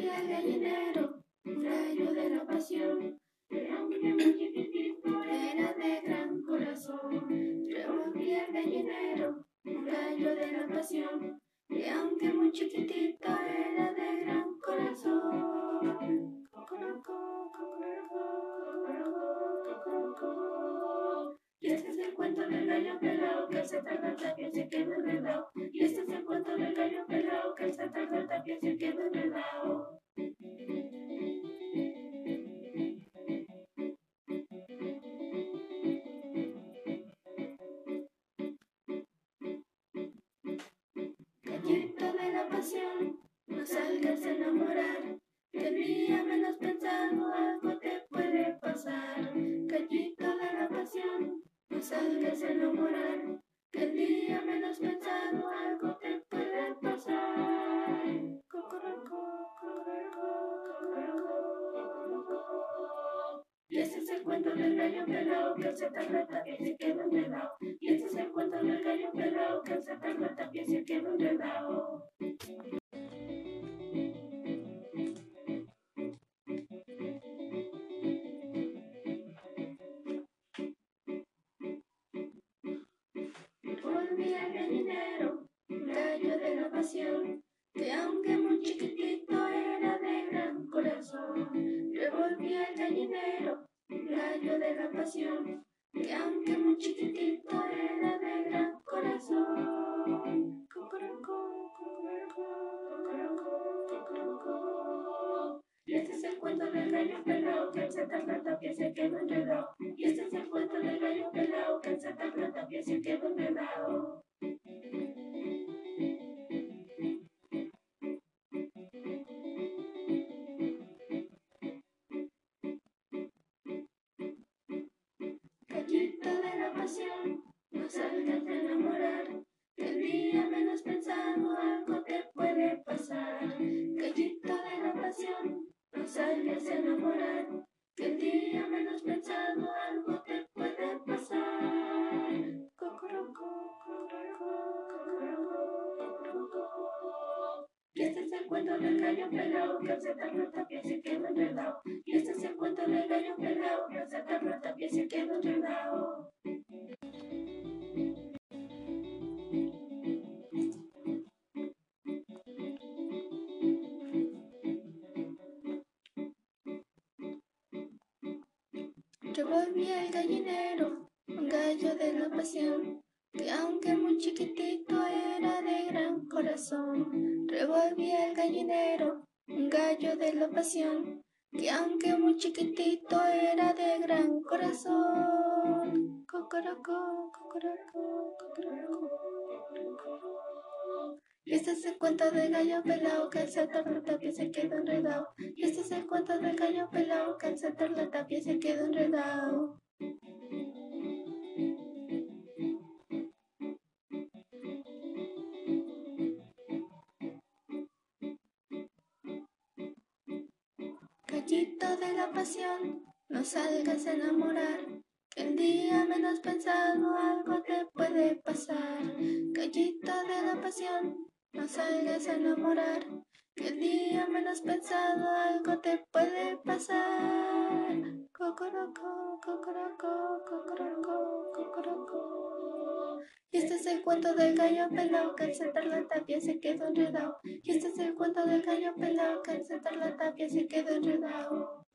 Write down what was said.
vida del dinero, un rayo de la pasión. Era de gran corazón, pero pierde dinero, un rayo de la pasión. Y aunque muy chiquitito, gallo. Y este cuento del que se de la pasión, no salgas a enamorar. El menos pensado algo te puede pasar. Gallito de la pasión, a enamorar. Que el día menos pensado algo te puede pasar. Y este es el cuento del gallo pelado que se tarda también se queda enredado. Y este es el cuento del gallo pelado que se tarda también se queda enredado. El gallinero, gallo de la pasión, que aunque muy chiquitito era de gran corazón. Revolvía el gallinero, gallo de la pasión, que aunque muy chiquitito era de gran corazón. Y este es el cuento del gallo pelado que saltar la tapia se quedó enredado. Y este tapia se quedó enredado. Gallito de la pasión, no salgas de enamorar. Que el día menos pensado algo Y este es el cuento del gallo pelado que al saltar la tapia se quedó enredado. Y este es el cuento del gallo pelado que al saltar la tapia se quedó enredado. Revolvía el gallinero, un gallo de la pasión, que aunque muy chiquitito era de gran corazón. Revolvía el gallinero, un gallo de la pasión, que aunque muy chiquitito era de gran corazón. Cocorocó, cocorocó, cocorocó. Y este es el cuento del gallo pelado que al saltar la tapia se quedó enredado. Y este es el cuento del gallo pelado que al saltar la tapia se quedó enredado. Gallito de la pasión, no salgas a enamorar. Que el día menos pensado algo te puede pasar. Gallito de la pasión, no salgas a enamorar. Que el día menos pensado algo te puede pasar. Y este es el cuento del gallo pelado que al saltar la tapia se quedó enredado. Y este es el cuento del gallo pelado que al saltar la tapia se quedó enredado.